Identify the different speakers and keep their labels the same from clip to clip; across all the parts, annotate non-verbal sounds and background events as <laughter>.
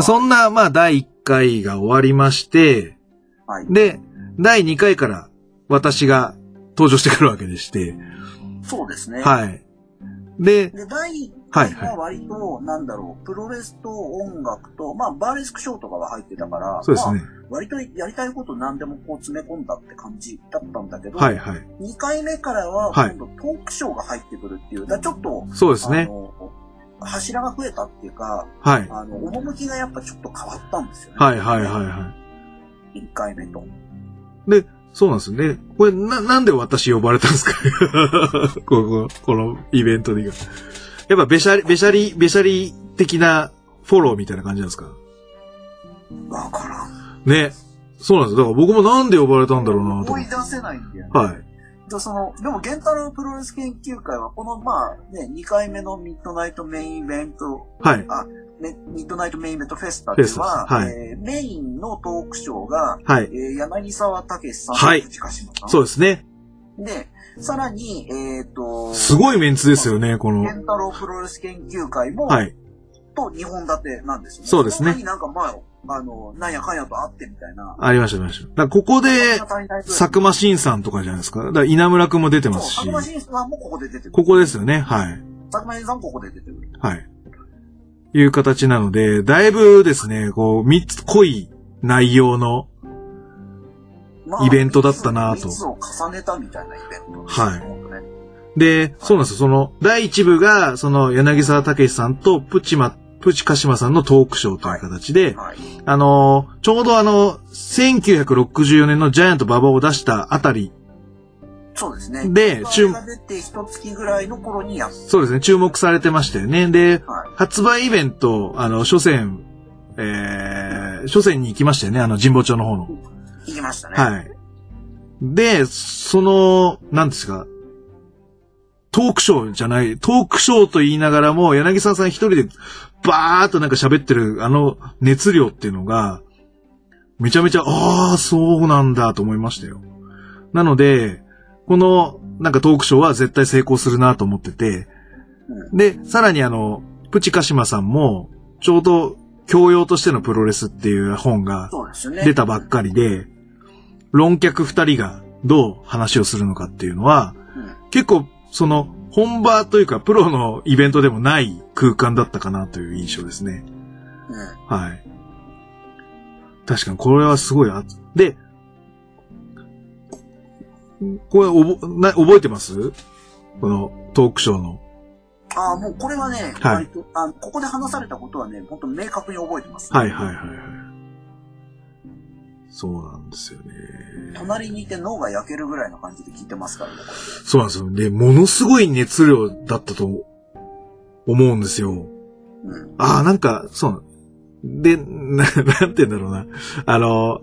Speaker 1: そんな、まあ、第1回が終わりまして、
Speaker 2: はい。
Speaker 1: で、第2回から私が登場してくるわけでして、
Speaker 2: そうですね。
Speaker 1: はい。で、
Speaker 2: で、第1
Speaker 1: はい
Speaker 2: 回は割と、なんだろう、プロレスと音楽と、まあ、バーレスクショーとかが入ってたから、
Speaker 1: そうですね。
Speaker 2: まあ、割とやりたいこと何でもこう詰め込んだって感じだったんだけど、
Speaker 1: はいはい。
Speaker 2: 2回目からは、
Speaker 1: はい
Speaker 2: 今度トークショーが入ってくるっていう、だちょっと、
Speaker 1: そうですね。
Speaker 2: 柱が増えたっていうか、
Speaker 1: はい。
Speaker 2: あの、趣がやっぱちょっと変わったんですよね。
Speaker 1: はいはいはいは
Speaker 2: 1回目と。
Speaker 1: い。で、そうなんですね。これ、な、なんで私呼ばれたんですか？<laughs> ここ、このイベントで。やっぱ、べしゃり、べしゃり、べしゃり的なフォローみたいな感じなんですか？
Speaker 2: わからん。
Speaker 1: ね。そうなんです。だから僕もなんで呼ばれたんだろうなと。思
Speaker 2: い出せないんだよね。
Speaker 1: はい。
Speaker 2: でその、でも、ゲンタロウプロレス研究会は、この、まあ、ね、2回目のミッドナイトメインイベント、
Speaker 1: はい。
Speaker 2: あ、ね、ミッドナイトメインイベントフェスタでは、
Speaker 1: はい
Speaker 2: えーメインのトークショーが、
Speaker 1: はい。
Speaker 2: えー柳沢武さん
Speaker 1: はい
Speaker 2: と近島さん。
Speaker 1: そうですね。
Speaker 2: で、さらに、えっ、と、
Speaker 1: すごいメンツですよね、この
Speaker 2: ケ。ンタロウプロレス研究会も、
Speaker 1: はい。
Speaker 2: と2本立てなんですよね。
Speaker 1: そうですね
Speaker 2: なんか前、あの、なんやかんやと会ってみたいな。
Speaker 1: ありました、ありました。だからここで、佐久間慎さんとかじゃないですか。だから稲村くんも出てますし
Speaker 2: 佐久。間慎さんもここで出てくる。
Speaker 1: ここですよね。はい。
Speaker 2: 佐久間慎さんもここで出てくる。
Speaker 1: はい。いう形なので、だいぶですね、こう、三つ濃い内容の、
Speaker 2: ま
Speaker 1: イベントだったなと
Speaker 2: 密を重ねたみたいなイベントです
Speaker 1: はいで、そうなんですよ。その、第一部が、その、柳沢武さんとプチマ、プチカシマさんのトークショーという形で、
Speaker 2: はい。
Speaker 1: あのーちょうどあの、1964年のジャイアント馬場を出したあたり
Speaker 2: そうですね。
Speaker 1: で、注
Speaker 2: 注が出て一月ぐらいの頃にやっ
Speaker 1: そうですね、注目されてましたよね。で、
Speaker 2: はい。
Speaker 1: 発売イベント、あの、初戦、えー、初戦に行きましたよね、あの、神保町の方の。
Speaker 2: 行きましたね。
Speaker 1: はい。で、その、なんですか、トークショーじゃない、トークショーと言いながらも、柳沢さん一人でバーっとなんか喋ってるあの熱量っていうのが、めちゃめちゃ、ああ、そうなんだと思いましたよ。なので、この、なんかトークショーは絶対成功するなと思ってて、
Speaker 2: うん
Speaker 1: で、さらにあの、プチカシマさんも、ちょうど、教養としてのプロレスっていう本が。出たばっかりで、論客二人がどう話をするのかっていうのは、
Speaker 2: うん
Speaker 1: 結構、その、本場というか、プロのイベントでもない空間だったかなという印象ですね。
Speaker 2: うん。
Speaker 1: はい。確かに、これはすごいあ、で、これおぼな、覚えてます？このトークショーの。
Speaker 2: ああ、もうこれはね、
Speaker 1: はい
Speaker 2: 割とあここで話されたことはね、本当明確に覚えてます、
Speaker 1: はいはいはいはい。そうなんですよね。
Speaker 2: 隣にいて脳が焼けるぐらいの感じで聞いてますからね、こ
Speaker 1: そうなんですよ。で、ものすごい熱量だったと思うんですよ。
Speaker 2: れ。うん。
Speaker 1: ああ、なんか、そう。で、な、なんて言うんだろうな。あの、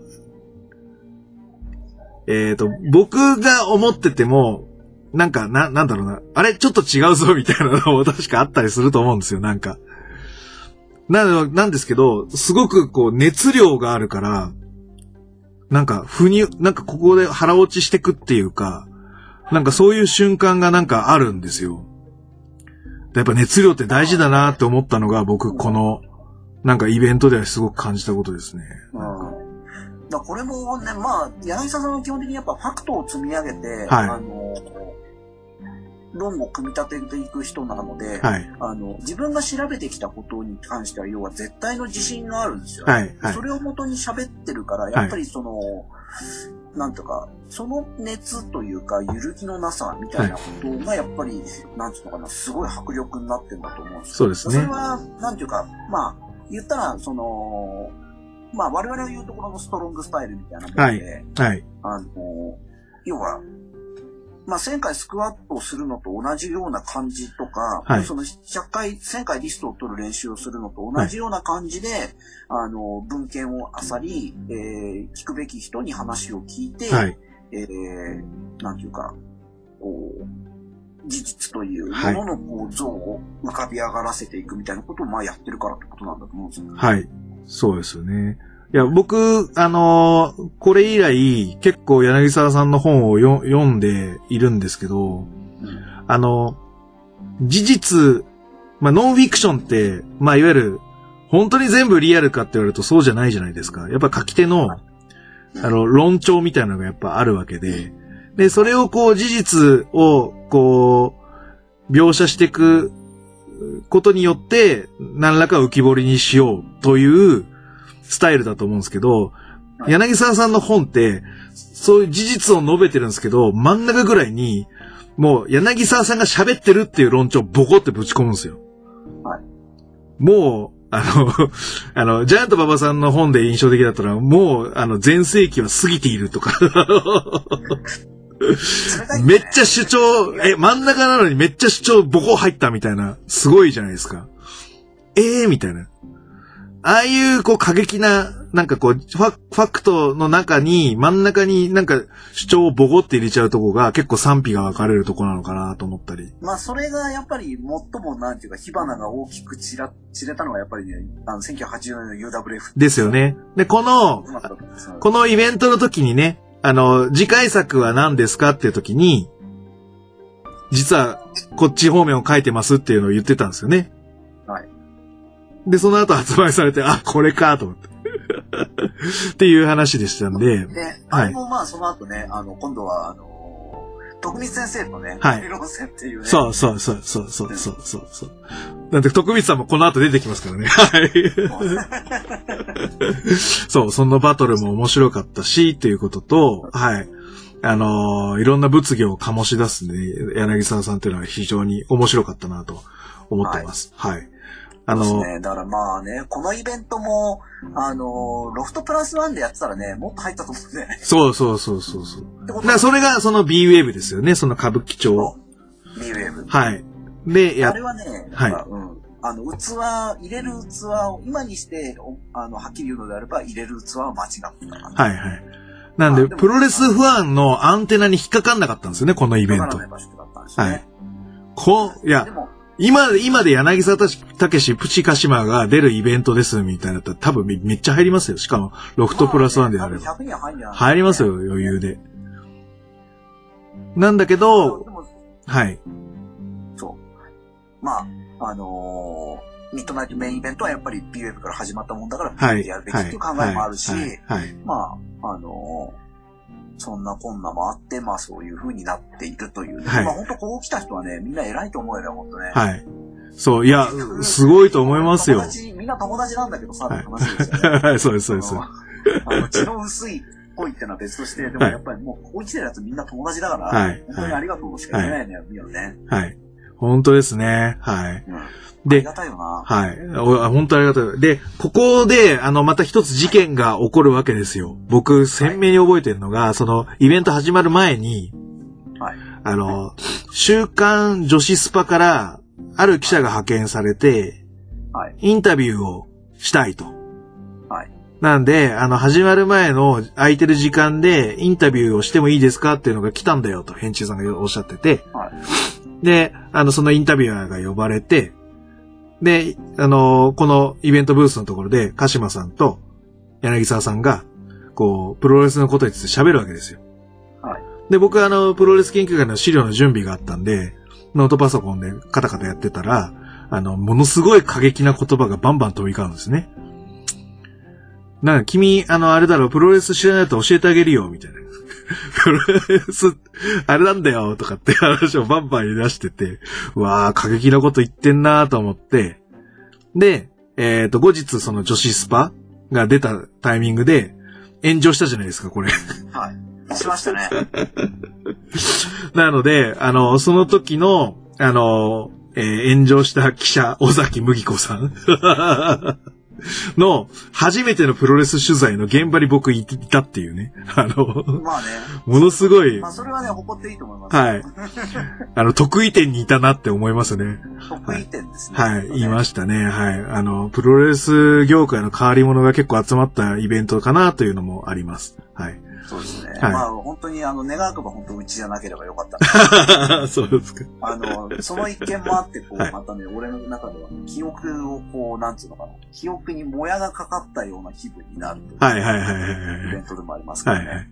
Speaker 1: えっ、と、僕が思ってても、なんか、な、なんだろうな。あれ、ちょっと違うぞ、みたいなのも <laughs> 確かあったりすると思うんですよ、なんか。なの、なんですけど、すごくこう、熱量があるから、なんか、ふに、なんかここで腹落ちしてくっていうか、なんかそういう瞬間がなんかあるんですよ。やっぱ熱量って大事だなって思ったのが僕この、なんかイベントではすごく感じたことですね。
Speaker 2: うん。だこれもね、まあ、柳沢さんは基本的にやっぱファクトを積み上げて、
Speaker 1: はい
Speaker 2: あの、論を組み立てていく人なので、
Speaker 1: はい。
Speaker 2: あの、自分が調べてきたことに関しては、要は絶対の自信があるんですよ。
Speaker 1: はい。はい
Speaker 2: そ。れを元に喋ってるから、やっぱりその、なんとか、その熱というか、揺るぎのなさみたいなことが、やっぱり、なんていうのかな、すごい迫力になってるんだと思うんですよ
Speaker 1: そうですね
Speaker 2: それは、なんていうか、まあ、言ったら、その、まあ、我々が言うところのストロングスタイルみたいなもので、
Speaker 1: はい。
Speaker 2: あの、要は、まあ、1000回スクワットをするのと同じような感じとか、
Speaker 1: はい
Speaker 2: その100回、1000回リストを取る練習をするのと同じような感じで、あの、文献を漁り、えー聞くべき人に話を聞いて、
Speaker 1: はい。
Speaker 2: えーなんていうか、こう、事実というも
Speaker 1: はい
Speaker 2: ののこう像を浮かび上がらせていくみたいなことをまあやってるからってことなんだと思うんですよ。
Speaker 1: はい。そうですよね。いや、僕、あのーこれ以来、結構柳沢さんの本をよ読んでいるんですけど、
Speaker 2: うん。
Speaker 1: あの、事実、まあ、ノンフィクションって、まあ、いわゆる本当に全部リアルかって言われるとそうじゃないじゃないですか。やっぱ書き手の、あの、論調みたいなのがやっぱあるわけで、で、それをこう、事実を、こう、描写していくことによって、何らか浮き彫りにしようというスタイルだと思うんですけど、柳沢さんの本って、そういう事実を述べてるんですけど、真ん中ぐらいに、もう柳沢さんが喋ってるっていう論調をボコってぶち込むんですよ。はい。もう、あの、<laughs> あの、ジャイアント馬場さんの本で印象的だったら、もう、あの、前世紀は過ぎているとか。めっちゃ主張、え、真ん中なのにめっちゃ主張ボコ入ったみたいな、すごいじゃないですか。ええー、みたいな。ああいう、こう、過激な、なんかこうファ、クトの中に、真ん中になんか主張をボコって入れちゃうとこが結構賛否が分かれるとこなのかなと思ったり。
Speaker 2: まあ、それがやっぱり最もなんていうか、火花が大きく散ら、散れたのはやっぱりね、あの、1980年の UWF。
Speaker 1: ですよね。で、この、このイベントの時にね、あの、次回作は何ですかっていう時に、実はこっち方面を書いてますっていうのを言ってたんですよね。はい。で、その後発売されて、あ、これかと思って。<laughs> っていう話でしたんで。
Speaker 2: で、あれもまあその後ね、あの、今度は、あの、徳光先生のね、はい。路線っていうね。
Speaker 1: そうそうそうそうそうそうそうそう。なんで、徳光さんもこの後出てきますからね。<laughs> はい。そう、そのバトルも面白かったし、ということと、はい。あのー、いろんな物議を醸し出すね、柳沢さんっていうのは非常に面白かったなと思ってます。はい、はい
Speaker 2: あの、ね、だからまあね、このイベントも、あの、ロフトプラスワンでやってたらね、もっと入ったと思うんだよね。
Speaker 1: そうそうそうそうそう。だからそれがその B ウェーブですよね、その歌舞伎町。
Speaker 2: B ウェーブ。
Speaker 1: はい。で、
Speaker 2: やあれはね、はい。うん。あの、器、入れる器を、今にして、あの、はっきり言うのであれば、入れる器は間違ってたか
Speaker 1: な。はいはい。なんで、プロレスファンのアンテナに引っかかんなかったんですよね、このイベント。はい。こう、いや、今、今で柳沢武史プチカシマが出るイベントですみたいなったら多分めっちゃ入りますよ。しかも、ロフトプラスワンであれば。入りますよ、余裕で。なんだけど、はい。
Speaker 2: そう。まあ、あのー、ミッドナイトメインイベントはやっぱり b ウェブから始まったもんだから、はい。やるべきっていう考えもあるし、はい。はい、まあ、あのーそんなこんなもあって、まあそういう風になっているという、ね。はい、まあ本当こう来た人はね、みんな偉いと思うよね、本当ね。
Speaker 1: はい。そう、いや、すごいと思いますよ。友
Speaker 2: 達、みんな友達なんだけどさ、って話ですよね。はい、
Speaker 1: そうです、そうです。
Speaker 2: あの、血の薄い恋ってのは別として、でもやっぱりもう、ここ来てるやつみんな友達だから、はい、本当にありがとうしか言えないのよ、ね。
Speaker 1: はい。本当ですね。はい。うん
Speaker 2: で、ありがたいよな。
Speaker 1: はい。本当ありがたい。で、ここで、あの、また一つ事件が起こるわけですよ。僕、鮮明に覚えてるのが、はい、その、イベント始まる前に、はい。あの、週刊女子スパから、ある記者が派遣されて、はい。インタビューをしたいと。はい。なんで、あの、始まる前の空いてる時間で、インタビューをしてもいいですかっていうのが来たんだよと、編集さんがおっしゃってて、はい。で、あの、そのインタビュアーが呼ばれて、で、あのー、このイベントブースのところで、鹿島さんと柳沢さんが、こう、プロレスのことについて喋るわけですよ。はい。で、僕はあの、プロレス研究会の資料の準備があったんで、ノートパソコンでカタカタやってたら、あの、ものすごい過激な言葉がバンバン飛び交うんですね。なんか、君、あの、あれだろ、プロレス知らないと教えてあげるよ、みたいな。プロレス、あれなんだよ、とかって話をバンバン言い出してて、うわー、過激なこと言ってんなーと思って、で、えっ、ー、と、後日その女子スパが出たタイミングで、炎上したじゃないですか、これ。
Speaker 2: はい。しましたね。<laughs>
Speaker 1: なので、あの、その時の、あの、えー、炎上した記者、尾崎麦子さん。<laughs> の、初めてのプロレス取材の現場に僕いたっていうね。あの、まあね。ものすごい。
Speaker 2: まあそれはね、誇っていいと思います。
Speaker 1: はい。あの、得意点にいたなって思いますね。
Speaker 2: 得意点です
Speaker 1: ね。はい、言いましたね。はい。あの、プロレス業界の変わり者が結構集まったイベントかなというのもあります。はい。
Speaker 2: そうですね。はい、まあ、本当に、あの、願わくば本当うちじゃなければよかった <laughs>
Speaker 1: そうですか。
Speaker 2: あの、その一件もあって、こう、はい、またね、俺の中では、記憶をこう、なんつうのかな、記憶にもやがかかったような気分になる
Speaker 1: とはいはいはいはい。
Speaker 2: イベントでもありますからね。はいはい、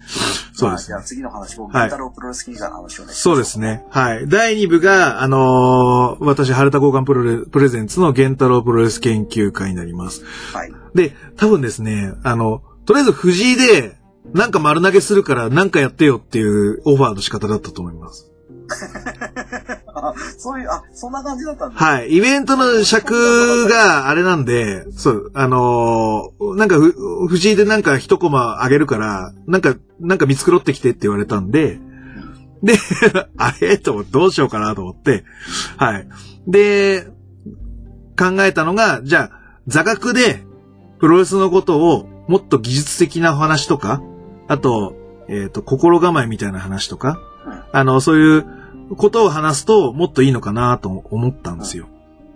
Speaker 2: そうです、ね。じゃあ次の話、こう、ゲンタロウプロレスキーガーの話をね。
Speaker 1: そうですね。はい。第2部が、あのー、私、春田交換プロレプレゼンツのゲンタロウプロレス研究会になります。はい。で、多分ですね、あの、とりあえず藤井で、なんか丸投げするからなんかやってよっていうオファーの仕方だったと思います。
Speaker 2: あ <laughs> そういう、あ、そんな感じだったん
Speaker 1: だ。はい。イベントの尺があれなんで、そう、あのー、なんかふ、藤井でなんか一コマあげるから、なんか、なんか見繕ってきてって言われたんで、で、<laughs> あれ？とどうしようかなと思って、はい。で、考えたのが、じゃあ、座学で、プロレスのことを、もっと技術的な話とか、あと、えっ、ー、と、心構えみたいな話とか、あの、そういうことを話すともっといいのかなと思ったんですよ。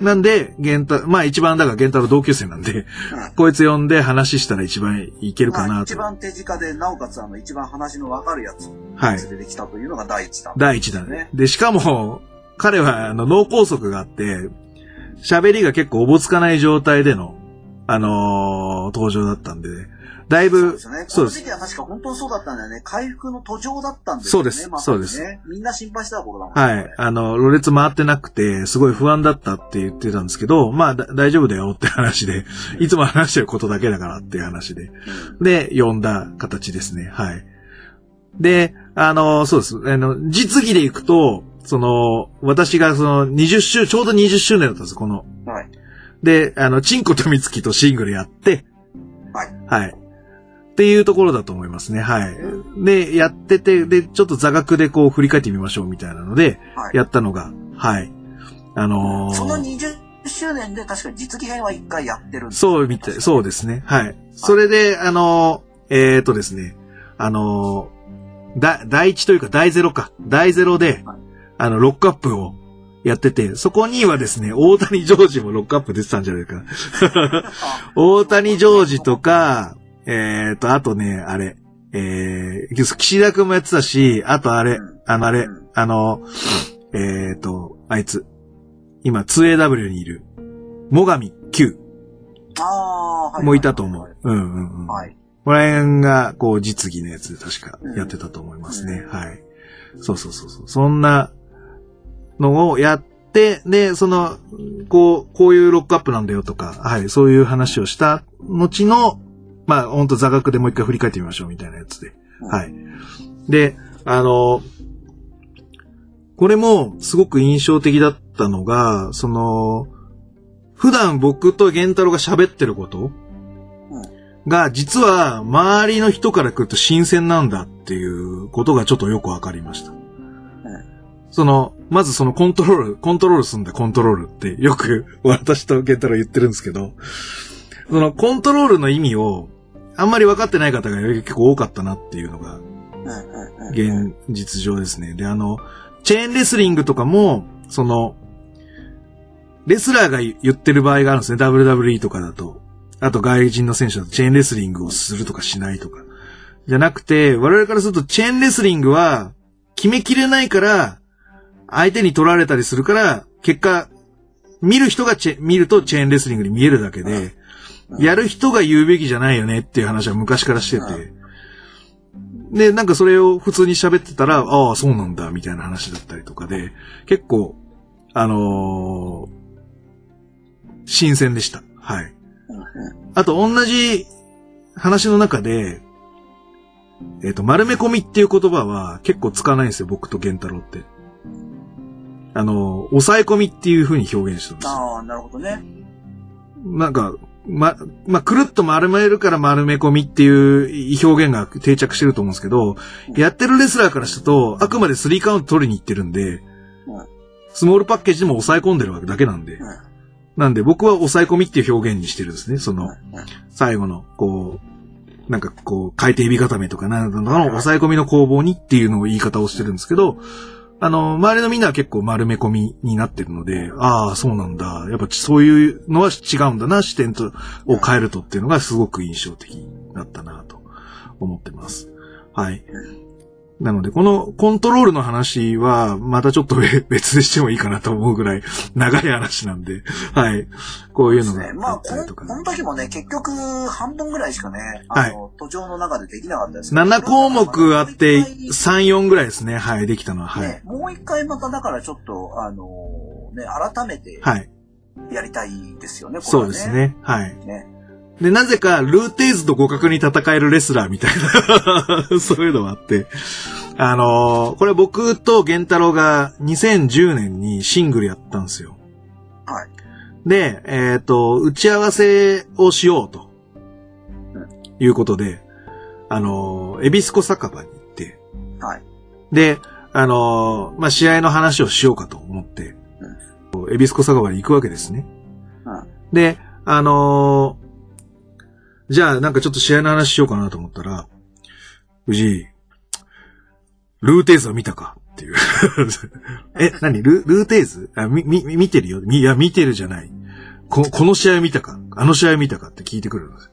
Speaker 1: なんで、ゲンタ、まあ一番だからゲンタの同級生なんで、こいつ呼んで話したら一番いけるかなと。
Speaker 2: 一番手近で、なおかつあの一番話のわかるやつ。はい。出てきたというのが第一弾、ね、
Speaker 1: 第一弾ね。で、しかも、彼はあの脳梗塞があって、喋りが結構おぼつかない状態での、あのー、登場だったんで、だいぶ、そう
Speaker 2: ですね。この時期は確か本当そうだったんだよね。回復の途上だったんです
Speaker 1: よね。そうです。
Speaker 2: ま、
Speaker 1: そうです。
Speaker 2: みんな心配した頃だもんね。
Speaker 1: はい。あの、ろれつ回ってなくて、すごい不安だったって言ってたんですけど、まあ、大丈夫だよって話で、いつも話してることだけだからっていう話で。うん、で、呼んだ形ですね。はい。で、あの、そうです。あの、実技で行くと、その、私がその20周、ちょうど20周年だったんです、この。はい。で、あの、チンコとミツキとシングルやって、はい。はい。っていうところだと思いますね。はい。で、やってて、で、ちょっと座学でこう振り返ってみましょうみたいなので、やったのが、はい。あの
Speaker 2: ー、その20周年で確かに実技編は一回やってる
Speaker 1: そうみたい、そうですね。はい。それで、あのー、えっ、とですね、あのー、だ、第一というか第ゼロか。第ゼロで、あの、ロックアップをやってて、そこにはですね、大谷ジョージもロックアップ出てたんじゃないかな。<laughs> 大谷ジョージとか、えーと、あとね、あれ、えー、岸田くんもやってたし、あとあれ、あのあれ、あの、えーと、あいつ、今 2AW にいる、もがみ Q。
Speaker 2: ああ、
Speaker 1: はい。もいたと思う。うんうんうん。はい。この辺が、こう、実技のやつで確かやってたと思いますね。はい。そうそうそうそう。そんなのをやって、で、その、こう、こういうロックアップなんだよとか、はい、そういう話をした後の、まあ、ほんと座学でもう一回振り返ってみましょうみたいなやつで。はい。で、あの、これもすごく印象的だったのが、その、普段僕と玄太郎が喋ってることが、実は周りの人から来ると新鮮なんだっていうことがちょっとよくわかりました。その、まずそのコントロール、コントロールすんだ、コントロールってよく私と玄太郎言ってるんですけど、そのコントロールの意味をあんまり分かってない方が結構多かったなっていうのが、現実上ですね。で、あの、チェーンレスリングとかも、その、レスラーが言ってる場合があるんですね。WWE とかだと。あと外人の選手だとチェーンレスリングをするとかしないとか。じゃなくて、我々からするとチェーンレスリングは決めきれないから、相手に取られたりするから、結果、見る人が見るとチェーンレスリングに見えるだけで、やる人が言うべきじゃないよねっていう話は昔からしてて。で、なんかそれを普通に喋ってたら、ああ、そうなんだ、みたいな話だったりとかで、結構、あのー、新鮮でした。はい。あと、同じ話の中で、えっ、ー、と、丸め込みっていう言葉は結構使わないんですよ、僕と玄太郎って。あの、抑え込みっていう風に表現してるんです
Speaker 2: ああ、なるほどね。
Speaker 1: なんか、ま、まあ、くるっと丸めるから丸め込みっていう表現が定着してると思うんですけど、やってるレスラーからすると、あくまでスリーカウント取りに行ってるんで、スモールパッケージでも抑え込んでるわけだけなんで、なんで僕は抑え込みっていう表現にしてるんですね。その、最後の、こう、なんかこう、回転指固めとかなんだの抑え込みの攻防にっていうのを言い方をしてるんですけど、あの、周りのみんなは結構丸め込みになってるので、ああ、そうなんだ。やっぱそういうのは違うんだな、視点とを変えるとっていうのがすごく印象的だったなと思ってます。はい。なので、このコントロールの話は、またちょっと <laughs> 別でしてもいいかなと思うぐらい <laughs> 長い話なんで、はい。こういうのが
Speaker 2: あったりとか、ね。まあこの、この時もね、結局半分ぐらいしかね、あの、はい、途上の中でできなかったです7
Speaker 1: 項目あって、3、4ぐらいですね、はい、できたのは。はい。ね、
Speaker 2: もう一回まただからちょっと、あのね、改めて、
Speaker 1: はい。
Speaker 2: やりたいですよね、
Speaker 1: ねそうですね。はい。ね。で、なぜか、ルーテーズと互角に戦えるレスラーみたいな <laughs> そういうのがあって、あのー、これ僕と玄太郎が2010年にシングルやったんですよ。
Speaker 2: はい。
Speaker 1: で、えっ、ー、と、打ち合わせをしようと。いうことで、あのー、エビスコ酒場に行って、
Speaker 2: はい。
Speaker 1: で、あのー、まあ、試合の話をしようかと思って、うん、エビスコ酒場に行くわけですね。
Speaker 2: うん、
Speaker 1: で、あのじゃあなんかちょっと試合の話しようかなと思ったら、藤井、ルーテーズは見たかっていう。<laughs> え、何？ルルーテーズ？あ、み、み、見てるよ。み、いや、見てるじゃない。こ、この試合見たか？あの試合見たかって聞いてくるんです。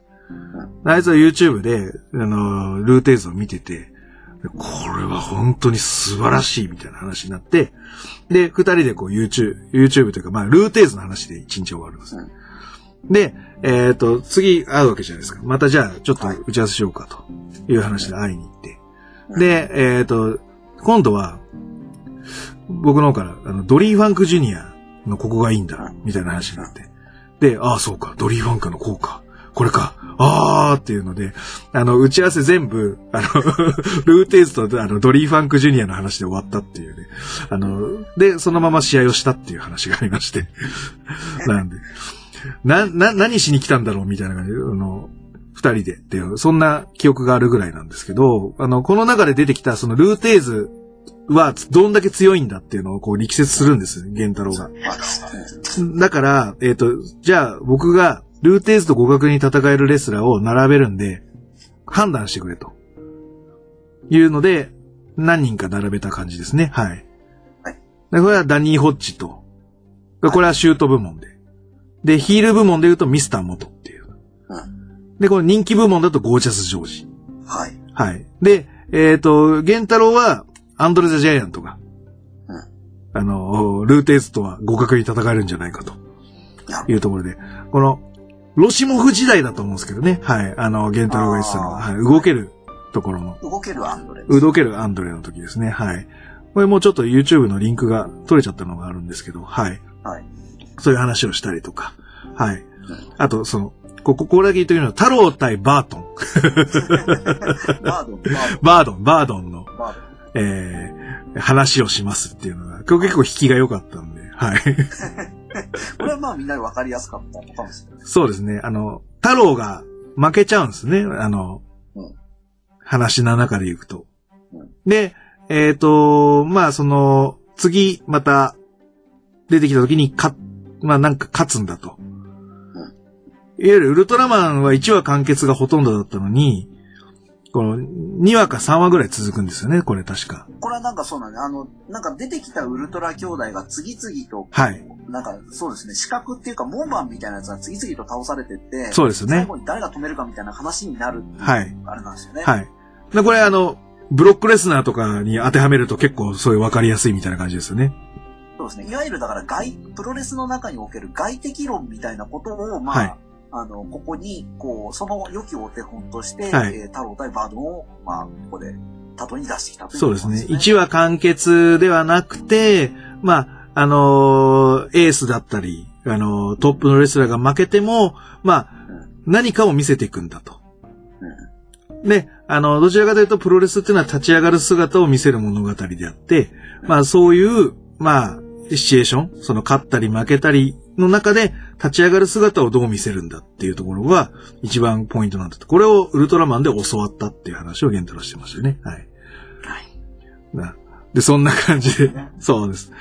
Speaker 1: あいつは YouTube で、あの、ルーテーズを見てて、これは本当に素晴らしいみたいな話になって、で、二人でこう YouTube、YouTube というか、まあ、ルーテーズの話で一日終わるんです。で、えっ、ー、と、次会うわけじゃないですか。またじゃあ、ちょっと打ち合わせしようかという話で会いに行って。で、えっ、ー、と、今度は、僕の方から、あの、ドリーファンクジュニアのここがいいんだ、みたいな話になって。で、ああ、そうか、ドリーファンクのこうか。これか。あーっていうので、あの、打ち合わせ全部、あの <laughs> ルーテーズとあのドリーファンクジュニアの話で終わったっていうね。あの、で、そのまま試合をしたっていう話がありまして <laughs> なんで、な、な、何しに来たんだろうみたいな感じで、あの、二人でっていう、そんな記憶があるぐらいなんですけど、あの、この中で出てきたそのルーテーズはどんだけ強いんだっていうのをこう力説するんですね、玄太郎が。だから、えっ、ー、と、じゃあ僕がルーテーズと互角に戦えるレスラーを並べるんで、判断してくれと。いうので、何人か並べた感じですね。はい。はい。これはダニー・ホッチと、これはシュート部門で。で、ヒール部門で言うとミスター元っていう。うん。で、この人気部門だとゴージャス・ジョージ。
Speaker 2: はい。
Speaker 1: はい。で、えっ、ー、と、ゲンタロウはアンドレ・ザ・ジャイアントが、うん。あの、ルーテーズとは互角に戦えるんじゃないかと。いうところで、この、ロシモフ時代だと思うんですけどね。はい。あの、ゲンタロウが言ってたのは、はい。動けるところの。
Speaker 2: 動けるアンドレ。
Speaker 1: 動けるアンドレの時ですね。はい。これもうちょっと YouTube のリンクが取れちゃったのがあるんですけど、はい。
Speaker 2: はい。
Speaker 1: そういう話をしたりとか。はい。あと、その、ここ、ここだけ言ってるのは、太郎対バートン。
Speaker 2: バード <laughs> ン、
Speaker 1: バードン、バードンの、えー、話をしますっていうのが、結構引きが良かったんで、はい。<laughs>
Speaker 2: これはまあみんなで分かりやすかったのかもしれない。
Speaker 1: そうですね。あの、太郎が負けちゃうんですね。あの、うん、話の中で行くと。うん、で、えっ、ー、と、まあその、次、また、出てきた時に、か、まあなんか勝つんだと。いわゆるウルトラマンは1話完結がほとんどだったのに、この2話か3話ぐらい続くんですよね、これ確か。
Speaker 2: これはなんかそうなんだ、あの、なんか出てきたウルトラ兄弟が次々と、
Speaker 1: はい。
Speaker 2: なんかそうですね、四角っていうか門番みたいなやつが次々と倒されてって、
Speaker 1: そうですね。
Speaker 2: 最後に誰が止めるかみたいな話になる
Speaker 1: はい。
Speaker 2: あれなんですよね。
Speaker 1: はい。で、これあの、ブロックレスナーとかに当てはめると結構そういう分かりやすいみたいな感じですよね。
Speaker 2: そうですね。いわゆるだから外、プロレスの中における外的論みたいなことを、まあ、はい、あの、ここに、こう、その良きお手本として、はい、えー、太郎対バードンを、まあ、ここで、例に出してきたという、ね、
Speaker 1: そうですね。1話完結ではなくて、まあ、あのー、エースだったり、あのー、トップのレスラーが負けても、まあ、うん、何かを見せていくんだと。うん、で、あの、どちらかというと、プロレスっていうのは立ち上がる姿を見せる物語であって、まあ、そういう、まあ、シチュエーション、その勝ったり負けたりの中で立ち上がる姿をどう見せるんだっていうところが一番ポイントなんだと。これをウルトラマンで教わったっていう話をゲンタロしてましたね。はい。はい。で、そんな感じで、そうです。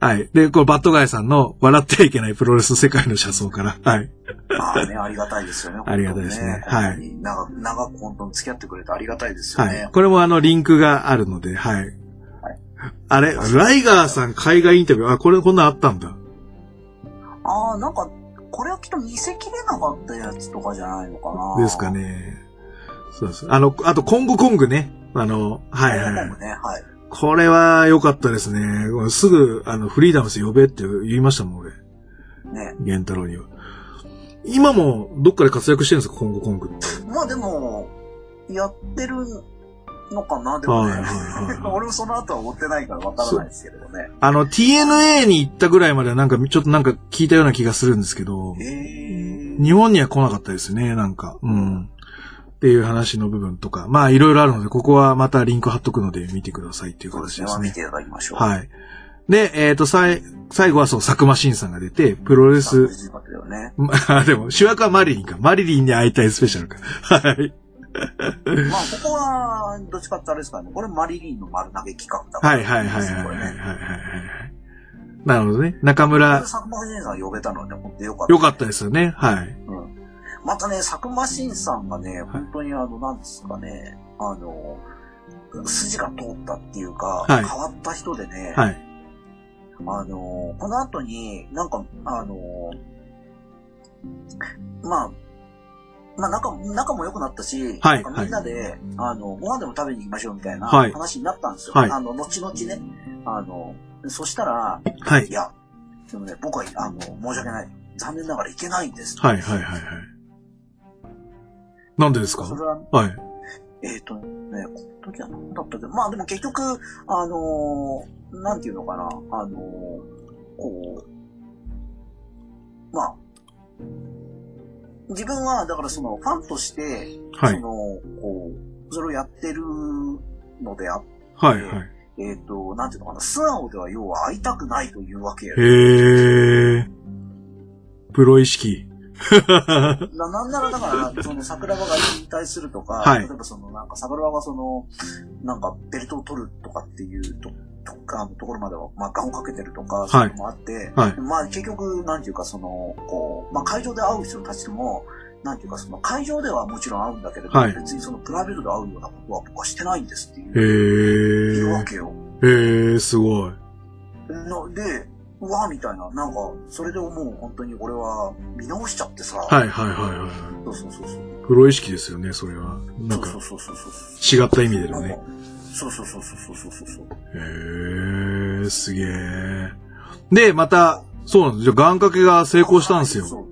Speaker 1: はい。で、これバットガイさんの笑ってはいけないプロレス世界の車窓から。はい。
Speaker 2: まあね、ありがたいですよね。
Speaker 1: ありがたいですね。はい。
Speaker 2: 長く、長く本当に付き合ってくれてありがたいですよね。
Speaker 1: はい。これもあの、リンクがあるので、はい。あれ、ライガーさん海外インタビュー、あ、これこんなあったんだ。
Speaker 2: ああ、なんか、これはきっと見せきれなかったやつとかじゃないのかな。
Speaker 1: ですかね。そうです。あの、あと、コングコングね。あの、はいはい、はい。
Speaker 2: ね、はい。
Speaker 1: これは良かったですね。すぐ、あの、フリーダムス呼べって言いましたもん、俺。
Speaker 2: ね。
Speaker 1: 玄太郎には。今も、どっかで活躍してるんですか、コングコングって。
Speaker 2: まあでも、やってるのかな？でもね。<laughs> 俺もその後は追ってないからわからないですけどね。
Speaker 1: あの、TNA に行ったぐらいまではなんか、ちょっとなんか聞いたような気がするんですけど、日本には来なかったですね、なんか。うん。っていう話の部分とか、まあいろいろあるので、ここはまたリンク貼っとくので見てくださいっていう形ですね。
Speaker 2: 見ていただきましょう。
Speaker 1: はい。で、えっ、ー、と、さい、最後はそう、佐久間慎さんが出て、プロレス。
Speaker 2: ね、
Speaker 1: ま <laughs> あ、でも、主役はマリリンか。マリリンに会いたいスペシャルか。<laughs> はい。
Speaker 2: まあ、ここは、どっちかってあれですかね。これマリリンの丸投げ企画だ
Speaker 1: から。はいはいはいはいはいはいはい。なるほどね。中村。
Speaker 2: 佐久間慎さん呼べたのはね、本当よかった、
Speaker 1: ね。よかったですよね。はい。
Speaker 2: うん。またね、佐久間慎さんがね、本当にあの、なんですかね、あの、筋が通ったっていうか、はい、変わった人でね、はい、あの、この後に、なんか、あの、まあ、まあ仲、仲も良くなったし、はい、みんなで、あの、ご飯でも食べに行きましょうみたいな話になったんですよ。はい、あの、後々ね。あの、そしたら、はい、いや、でもね、僕は、あの、申し訳ない。残念ながら行けないんです。
Speaker 1: はいはいはいはい。なんでですか？
Speaker 2: それは、
Speaker 1: はい。
Speaker 2: えっ、ー、とね、この時は何だったっけ？まあでも結局、あのー、なんていうのかな、あのー、こう、まあ、自分は、だからその、ファンとして、はい、その、こう、それをやってるのであって、
Speaker 1: はいはい。
Speaker 2: えっ、ー、と、なんていうのかな、素直では要は会いたくないというわけや。
Speaker 1: へえ。プロ意識。<laughs>
Speaker 2: ななんならだから、その桜庭が引退するとか、はい、例えばそのなんか桜庭がその、なんかベルトを取るとかっていうと、とかのところまでは、まあ、ガンをかけてるとか、そういうのもあって、はい、まあ結局、なんていうかその、こう、まあ会場で会う人たちとも、なんていうかその会場ではもちろん会うんだけれど、はい、別にそのプライベートで会うようなことは僕はしてないんですっていう。へ
Speaker 1: ー。
Speaker 2: いうわけよ。
Speaker 1: へー、すごい。
Speaker 2: ので、うわみたいな、なんか、それでもう本当に俺は見直しちゃってさ。
Speaker 1: はいはいはいはい。
Speaker 2: そうそうそうそう。
Speaker 1: プロ意識ですよね、それは。なんか、そうそうそうそう違った意味でのね。
Speaker 2: そうそうそうそうそうそうそう。
Speaker 1: へえ、すげえ。で、また、そうなんですよ。願掛けが成功したんですよ。そう。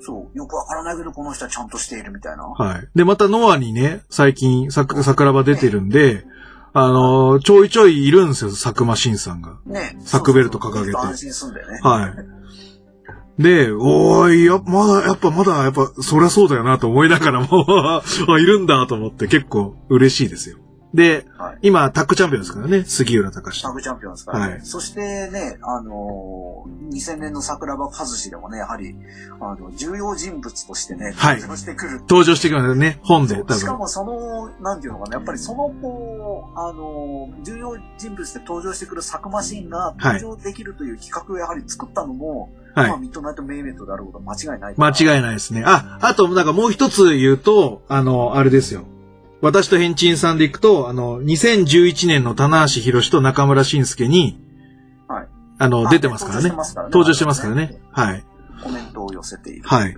Speaker 2: そう。よくわからないけど、この人はちゃんとしているみたいな。
Speaker 1: はい。で、またノアにね、最近、さ、桜庭出てるんで、あの、ちょいちょいいるんですよ、佐久間慎さんが。
Speaker 2: ね。
Speaker 1: サクベルト掲げて。
Speaker 2: 安心すんだよね。
Speaker 1: はい。で、おーい、や、まだ、やっぱ、まだ、やっぱ、そりゃそうだよなと思いながらも <laughs> いるんだと思って結構嬉しいですよ。で、はい、今、タッグチャンピオンですからね、杉浦隆
Speaker 2: タッグチャンピオンですからね。はい、そしてね、あのー、2000年の桜庭和志でもね、やはり、あの、重要人物としてね、登場してくる。
Speaker 1: 登場してくるね、本で。
Speaker 2: しかもその、なんていうのかな、やっぱりその子、あのー、重要人物で登場してくる佐久間シーンが登場できるという企画をやはり作ったのも、はい、まあ、ミッドナイトメイメントであることは間違いない。
Speaker 1: 間違いないですね。あ、あと、なんかもう一つ言うと、あの、あれですよ。私と変ンさんで行くと、あの、2011年の棚橋博と中村晋介に、はい。あの、出てますからね。登場してますからね。はい。
Speaker 2: コメントを寄せている、
Speaker 1: ね。はい。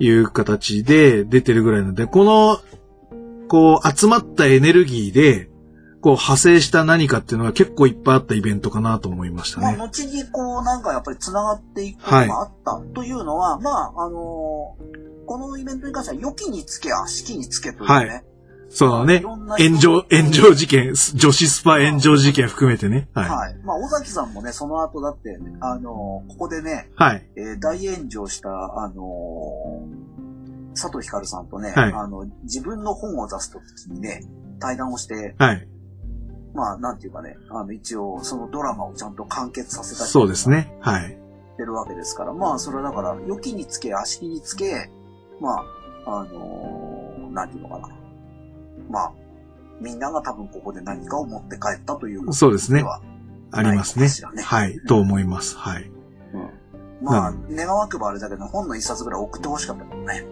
Speaker 1: いう形で出てるぐらいなので、この、こう、集まったエネルギーで、こう、派生した何かっていうのは結構いっぱいあったイベントかなと思いましたね。
Speaker 2: まあ、後にこう、なんかやっぱり繋がっていくことがあったというのは、はい、まあ、あのー、このイベントに関しては、良きにつけ、悪しきにつけというね、はい
Speaker 1: そのね、炎上、炎上事件、女子スパ炎上事件含めてね。はい。はい。
Speaker 2: まあ、尾崎さんもね、その後だって、あのー、ここでね、
Speaker 1: はい。
Speaker 2: えー、大炎上した、あのー、佐藤光さんとね、はい、あの、自分の本を出すときにね、対談をして、
Speaker 1: はい。
Speaker 2: まあ、なんていうかね、あの、一応、そのドラマをちゃんと完結させた
Speaker 1: そうですね。はい。
Speaker 2: てるわけですから、まあ、それはだから、良きにつけ、悪しきにつけ、まあ、あのー、なんていうのかな。まあ、みんなが多分ここで何かを持って帰ったという
Speaker 1: そうですね。ありますね。はい、と思います。はい。
Speaker 2: うん。まあ、願わくばあれだけど、本の一冊ぐらい送ってほしかったけどね。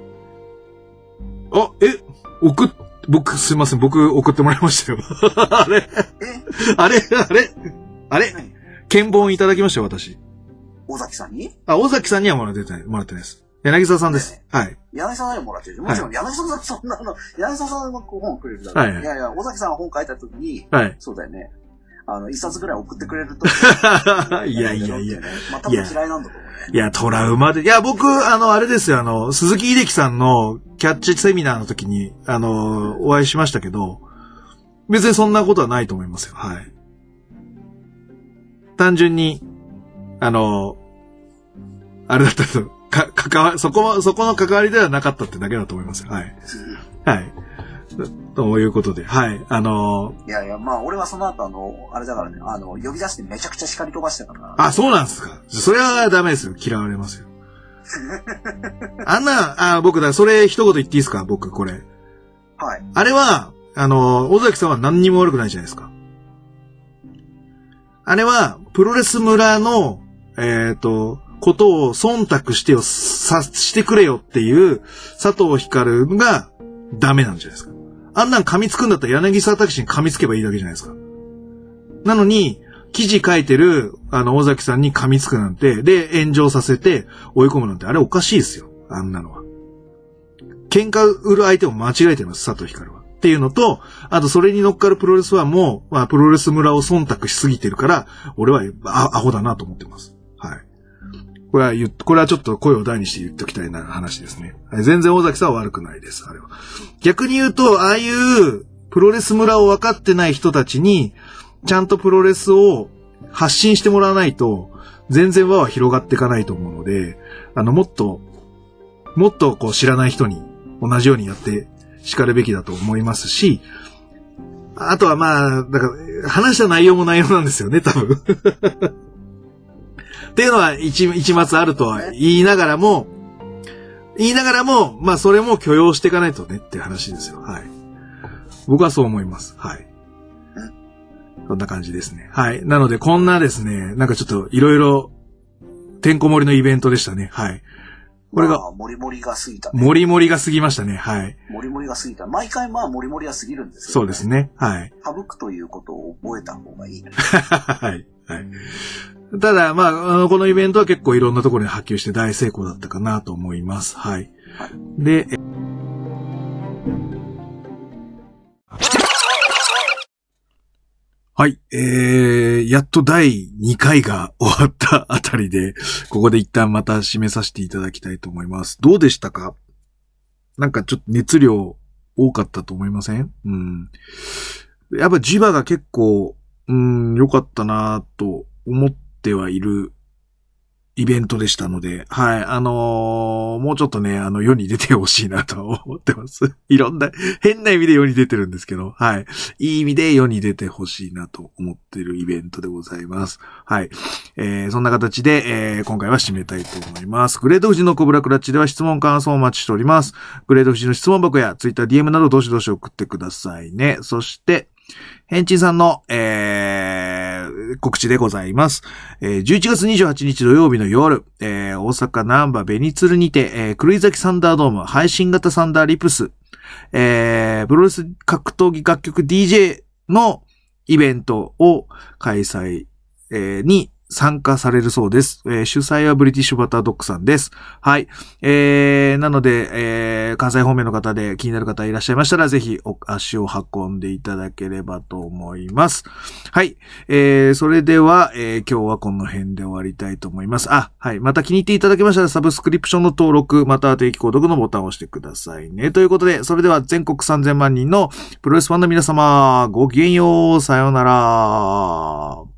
Speaker 1: あ、え、送っ、僕、すいません、僕送ってもらいましたよ。<laughs> あれえ？あれ？あれ？あれ？見本いただきましたよ、私。
Speaker 2: 尾崎さんに？
Speaker 1: あ、尾崎さんにはもらってない、もらってないです。柳沢さんです。はい。
Speaker 2: 柳沢さんにもらってる。もちろん、柳沢さんそんなの、柳沢さんが本くれるだろう。はい。いやいや、尾崎さんが本書いた時に、はい。そうだよね。あの、一冊ぐらい送ってくれると。<laughs>
Speaker 1: いやいやいや。
Speaker 2: まあ、多分嫌いなんだと思うね。
Speaker 1: いや、トラウマで。いや、僕、あの、あれですよ、あの、鈴木秀樹さんのキャッチセミナーの時に、あの、お会いしましたけど、別にそんなことはないと思いますよ。はい。単純に、あの、あれだったと、か、関わ、そこ、そこの関わりではなかったってだけだと思いますよ。はい。はい。ということで、はい。あの
Speaker 2: ー、いやいや、まあ、俺はその後、あの、あれだからね、あの、呼び出してめちゃくちゃ叱り飛ばしたから。
Speaker 1: あ、そうなんですか。それはダメですよ。嫌われますよ。<laughs> あんな、あ、僕だ、それ一言言っていいですか？僕、これ。
Speaker 2: はい。
Speaker 1: あれは、あの、尾崎さんは何にも悪くないじゃないですか。あれは、プロレス村の、えっ、ー、と、ことを忖度してよ、さ、してくれよっていう佐藤光がダメなんじゃないですか。あんなん噛みつくんだったら柳沢拓司に噛みつけばいいだけじゃないですか。なのに、記事書いてる、あの、尾崎さんに噛みつくなんて、で、炎上させて追い込むなんて、あれおかしいですよ。あんなのは。喧嘩売る相手を間違えてます、佐藤光は。っていうのと、あとそれに乗っかるプロレスはもう、まあ、プロレス村を忖度しすぎてるから、俺はアホだなと思ってます。これは言っ、これはちょっと声を大にして言っておきたいな話ですね。全然大崎さんは悪くないです、あれは。逆に言うと、ああいうプロレス村を分かってない人たちに、ちゃんとプロレスを発信してもらわないと、全然輪は広がっていかないと思うので、あの、もっと、もっとこう知らない人に同じようにやって叱るべきだと思いますし、あとはまあ、だから、話した内容も内容なんですよね、多分。っていうのは一、一末あるとは言いながらも、言いながらも、まあそれも許容していかないとねって話ですよ。はい。僕はそう思います。はい。そんな感じですね。はい。なのでこんなですね、なんかちょっといろいろ、てんこ盛りのイベントでしたね。はい。
Speaker 2: これが、まあ、もりもりが過ぎた、
Speaker 1: ね。もりもりが過ぎましたね。はい。
Speaker 2: もりもりが過ぎた。毎回まあ、もりもりは過ぎるんです
Speaker 1: よ、ね、そうですね。はい。
Speaker 2: 省くということを覚えた方がいい、ね。<laughs>
Speaker 1: はい。はい。ただ、まあ、あの、このイベントは結構いろんなところに波及して大成功だったかなと思います。はい。で、はい。えー、やっと第2回が終わった <laughs> あたりで、ここで一旦また締めさせていただきたいと思います。どうでしたか？なんかちょっと熱量多かったと思いません？うん。やっぱ磁場が結構、うん、良かったなと思ってはいるイベントでしたので、はい、あのー、もうちょっとね、あの、世に出てほしいなと思ってます。<laughs> いろんな、変な意味で世に出てるんですけど、はい。いい意味で世に出てほしいなと思ってるイベントでございます。はい。えー、そんな形で、えー、今回は締めたいと思います。グレート富士のコブラクラッチでは質問感想をお待ちしております。グレート富士の質問箱や Twitter、DM などどしどし送ってくださいね。そして、ヘンチンさんの、えー、告知でございます。えー、11月28日土曜日の夜、えー、大阪南波ベニツルにて、えー、狂崎サンダードーム配信型サンダーリプス、えー、プロレス格闘技楽曲 DJ のイベントを開催、えー、に参加されるそうです。えー、主催はブリティッシュバタードッグさんです。はい。えー、なので、えー、関西方面の方で気になる方いらっしゃいましたら、ぜひお足を運んでいただければと思います。はい。えー、それでは、えー、今日はこの辺で終わりたいと思います。あ、はい。また気に入っていただけましたら、サブスクリプションの登録、または定期購読のボタンを押してくださいね。ということで、それでは全国3000万人のプロレスファンの皆様、ごきげんよう、さようなら。